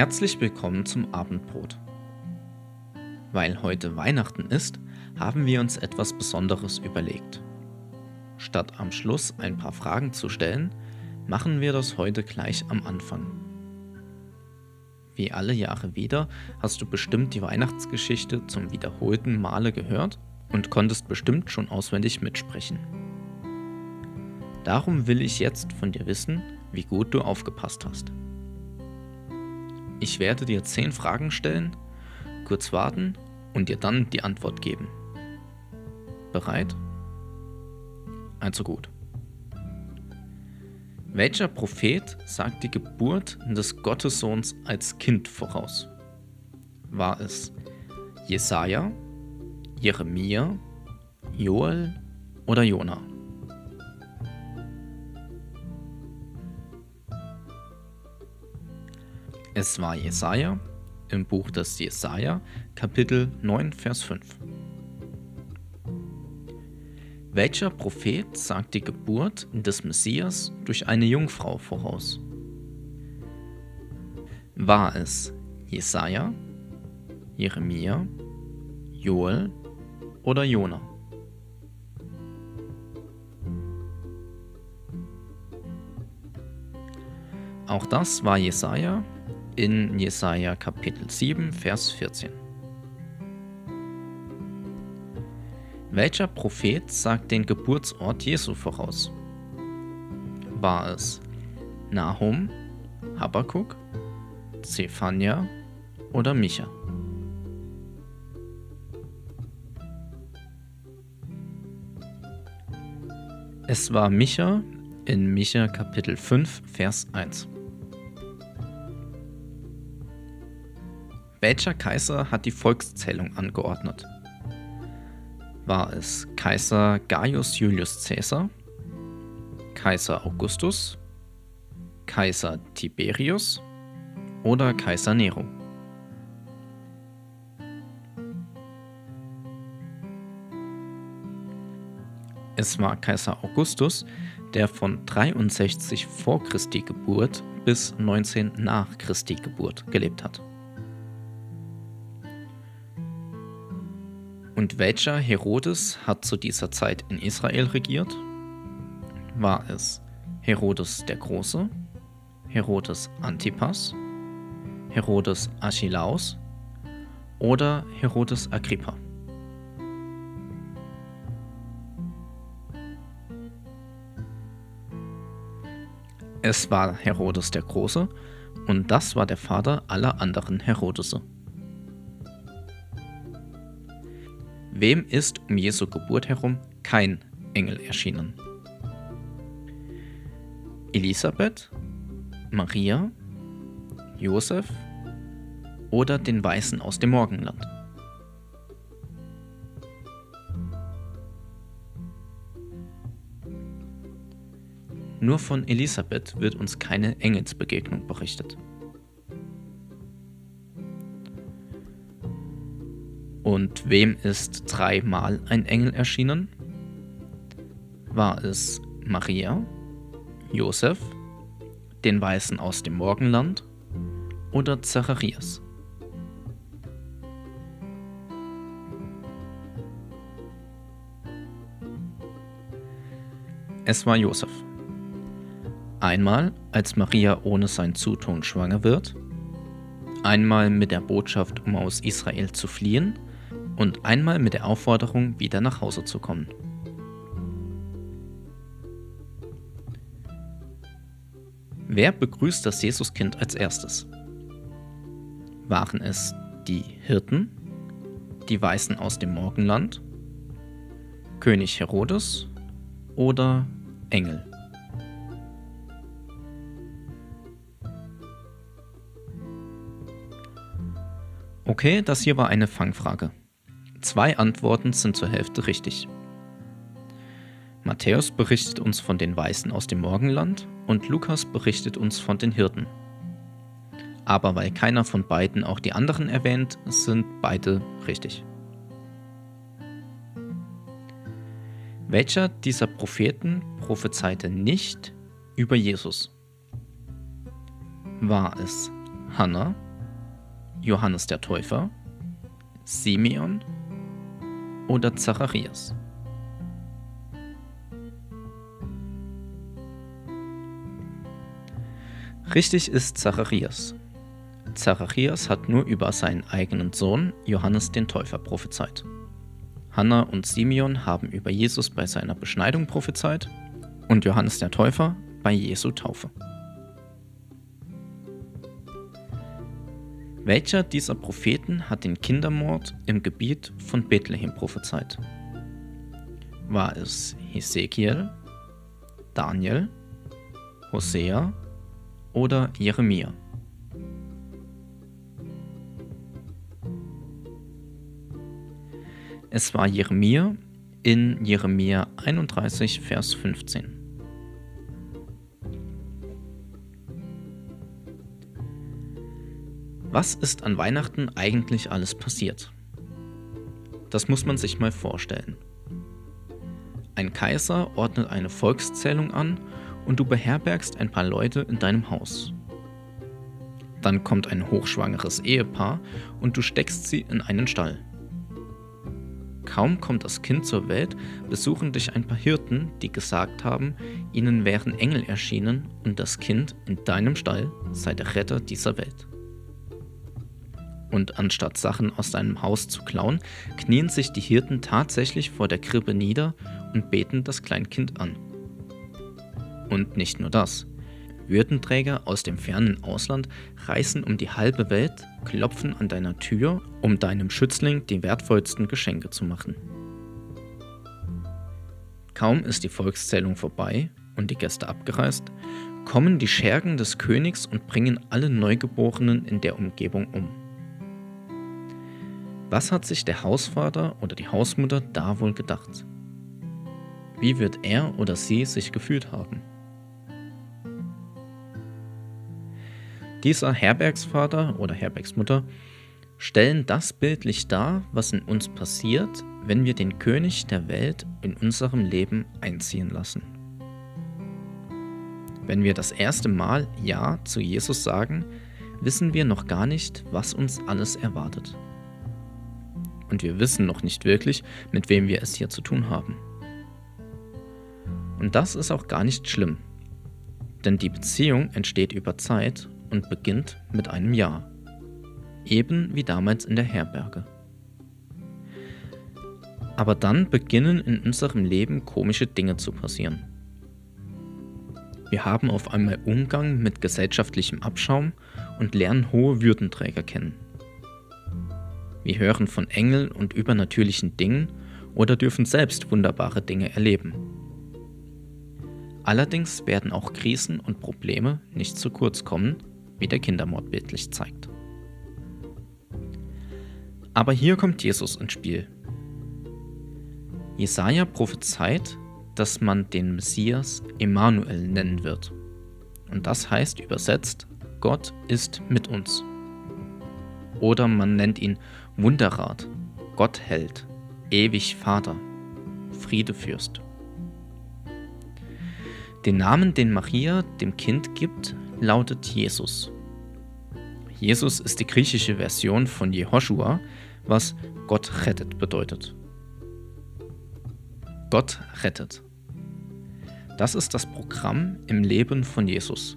Herzlich willkommen zum Abendbrot. Weil heute Weihnachten ist, haben wir uns etwas Besonderes überlegt. Statt am Schluss ein paar Fragen zu stellen, machen wir das heute gleich am Anfang. Wie alle Jahre wieder hast du bestimmt die Weihnachtsgeschichte zum wiederholten Male gehört und konntest bestimmt schon auswendig mitsprechen. Darum will ich jetzt von dir wissen, wie gut du aufgepasst hast. Ich werde dir zehn Fragen stellen, kurz warten und dir dann die Antwort geben. Bereit? Also gut. Welcher Prophet sagt die Geburt des Gottessohns als Kind voraus? War es Jesaja, Jeremia, Joel oder Jona? Es war Jesaja im Buch des Jesaja, Kapitel 9, Vers 5. Welcher Prophet sagt die Geburt des Messias durch eine Jungfrau voraus? War es Jesaja, Jeremia, Joel oder Jona? Auch das war Jesaja in Jesaja Kapitel 7, Vers 14. Welcher Prophet sagt den Geburtsort Jesu voraus? War es Nahum, Habakkuk, Zephania oder Micha? Es war Micha in Micha Kapitel 5, Vers 1. Welcher Kaiser hat die Volkszählung angeordnet? War es Kaiser Gaius Julius Caesar, Kaiser Augustus, Kaiser Tiberius oder Kaiser Nero? Es war Kaiser Augustus, der von 63 vor Christi Geburt bis 19 nach Christi Geburt gelebt hat. Und welcher Herodes hat zu dieser Zeit in Israel regiert? War es Herodes der Große, Herodes Antipas, Herodes Archelaus oder Herodes Agrippa? Es war Herodes der Große und das war der Vater aller anderen Herodese. Wem ist um Jesu Geburt herum kein Engel erschienen? Elisabeth, Maria, Josef oder den Weißen aus dem Morgenland? Nur von Elisabeth wird uns keine Engelsbegegnung berichtet. Und wem ist dreimal ein Engel erschienen? War es Maria, Josef, den Weißen aus dem Morgenland oder Zacharias? Es war Josef. Einmal, als Maria ohne sein Zutun schwanger wird, einmal mit der Botschaft, um aus Israel zu fliehen, und einmal mit der Aufforderung, wieder nach Hause zu kommen. Wer begrüßt das Jesuskind als erstes? Waren es die Hirten, die Weißen aus dem Morgenland, König Herodes oder Engel? Okay, das hier war eine Fangfrage. Zwei Antworten sind zur Hälfte richtig. Matthäus berichtet uns von den Weißen aus dem Morgenland und Lukas berichtet uns von den Hirten. Aber weil keiner von beiden auch die anderen erwähnt, sind beide richtig. Welcher dieser Propheten prophezeite nicht über Jesus? War es Hannah, Johannes der Täufer, Simeon oder Zacharias? Richtig ist Zacharias. Zacharias hat nur über seinen eigenen Sohn Johannes den Täufer prophezeit. Hannah und Simeon haben über Jesus bei seiner Beschneidung prophezeit und Johannes der Täufer bei Jesu Taufe. Welcher dieser Propheten hat den Kindermord im Gebiet von Bethlehem prophezeit? War es Hesekiel, Daniel, Hosea oder Jeremia. Es war Jeremia in Jeremia 31, Vers 15. Was ist an Weihnachten eigentlich alles passiert? Das muss man sich mal vorstellen. Ein Kaiser ordnet eine Volkszählung an und du beherbergst ein paar Leute in deinem Haus. Dann kommt ein hochschwangeres Ehepaar und du steckst sie in einen Stall. Kaum kommt das Kind zur Welt, besuchen dich ein paar Hirten, die gesagt haben, ihnen wären Engel erschienen und das Kind in deinem Stall sei der Retter dieser Welt. Und anstatt Sachen aus deinem Haus zu klauen, knien sich die Hirten tatsächlich vor der Krippe nieder und beten das Kleinkind an. Und nicht nur das. Würdenträger aus dem fernen Ausland reisen um die halbe Welt, klopfen an deiner Tür, um deinem Schützling die wertvollsten Geschenke zu machen. Kaum ist die Volkszählung vorbei und die Gäste abgereist, kommen die Schergen des Königs und bringen alle Neugeborenen in der Umgebung um. Was hat sich der Hausvater oder die Hausmutter da wohl gedacht? Wie wird er oder sie sich gefühlt haben? Dieser Herbergsvater oder Herbergsmutter stellen das bildlich dar, was in uns passiert, wenn wir den König der Welt in unserem Leben einziehen lassen. Wenn wir das erste Mal Ja zu Jesus sagen, wissen wir noch gar nicht, was uns alles erwartet. Und wir wissen noch nicht wirklich, mit wem wir es hier zu tun haben. Und das ist auch gar nicht schlimm, denn die Beziehung entsteht über Zeit und beginnt mit einem Ja. Eben wie damals in der Herberge. Aber dann beginnen in unserem Leben komische Dinge zu passieren. Wir haben auf einmal Umgang mit gesellschaftlichem Abschaum und lernen hohe Würdenträger kennen. Wir hören von Engeln und übernatürlichen Dingen oder dürfen selbst wunderbare Dinge erleben. Allerdings werden auch Krisen und Probleme nicht zu kurz kommen, wie der Kindermord bildlich zeigt. Aber hier kommt Jesus ins Spiel. Jesaja prophezeit, dass man den Messias Emmanuel nennen wird. Und das heißt übersetzt, Gott ist mit uns. Oder man nennt ihn Wunderrat, Gottheld, ewig Vater, Friedefürst. Den Namen, den Maria dem Kind gibt, lautet Jesus. Jesus ist die griechische Version von Jehoshua, was Gott rettet bedeutet. Gott rettet. Das ist das Programm im Leben von Jesus.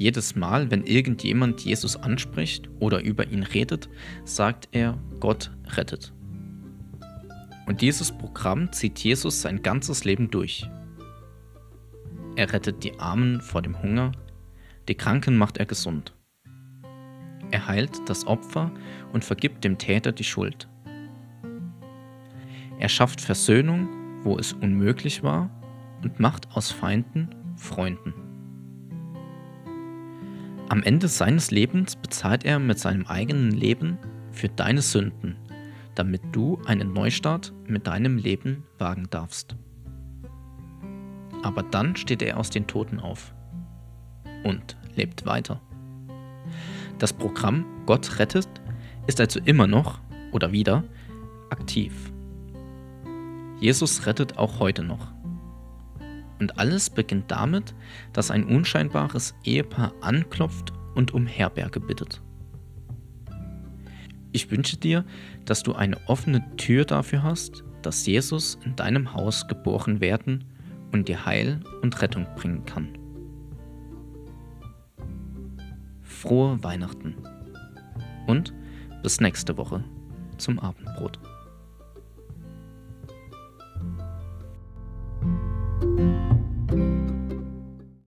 Jedes Mal, wenn irgendjemand Jesus anspricht oder über ihn redet, sagt er, Gott rettet. Und dieses Programm zieht Jesus sein ganzes Leben durch. Er rettet die Armen vor dem Hunger, die Kranken macht er gesund. Er heilt das Opfer und vergibt dem Täter die Schuld. Er schafft Versöhnung, wo es unmöglich war, und macht aus Feinden Freunden. Am Ende seines Lebens bezahlt er mit seinem eigenen Leben für deine Sünden, damit du einen Neustart mit deinem Leben wagen darfst. Aber dann steht er aus den Toten auf und lebt weiter. Das Programm Gott rettet ist also immer noch oder wieder aktiv. Jesus rettet auch heute noch. Und alles beginnt damit, dass ein unscheinbares Ehepaar anklopft und um Herberge bittet. Ich wünsche dir, dass du eine offene Tür dafür hast, dass Jesus in deinem Haus geboren werden und dir Heil und Rettung bringen kann. Frohe Weihnachten und bis nächste Woche zum Abendbrot.